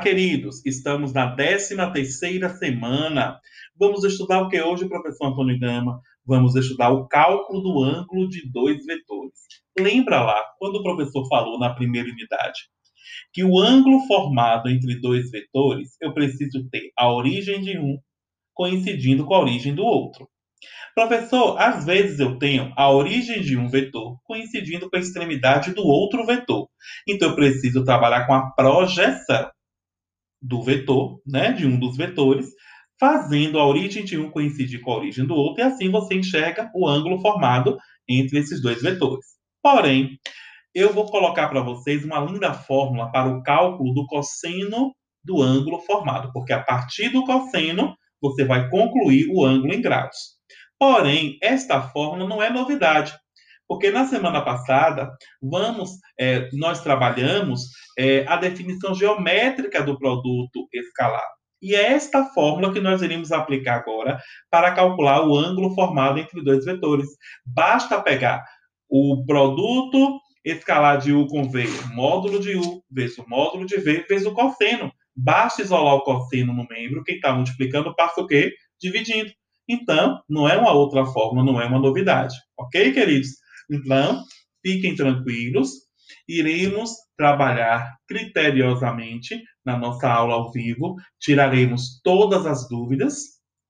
queridos, estamos na 13 terceira semana. Vamos estudar o que hoje, professor Antônio Gama? Vamos estudar o cálculo do ângulo de dois vetores. Lembra lá, quando o professor falou na primeira unidade, que o ângulo formado entre dois vetores, eu preciso ter a origem de um coincidindo com a origem do outro. Professor, às vezes eu tenho a origem de um vetor coincidindo com a extremidade do outro vetor. Então eu preciso trabalhar com a projeção do vetor, né, de um dos vetores, fazendo a origem de um coincidir com a origem do outro, e assim você enxerga o ângulo formado entre esses dois vetores. Porém, eu vou colocar para vocês uma linda fórmula para o cálculo do cosseno do ângulo formado, porque a partir do cosseno você vai concluir o ângulo em graus. Porém, esta fórmula não é novidade, porque na semana passada vamos, é, nós trabalhamos é, a definição geométrica do produto escalar. E é esta fórmula que nós iremos aplicar agora para calcular o ângulo formado entre dois vetores. Basta pegar o produto escalar de U com V, módulo de U, vezes o módulo de V, vezes o cosseno. Basta isolar o cosseno no membro, quem está multiplicando passa o quê? Dividindo. Então, não é uma outra fórmula, não é uma novidade. Ok, queridos? Então, fiquem tranquilos. Iremos trabalhar criteriosamente na nossa aula ao vivo. Tiraremos todas as dúvidas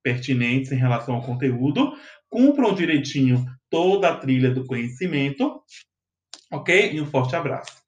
pertinentes em relação ao conteúdo. Cumpram direitinho toda a trilha do conhecimento. Ok? E um forte abraço.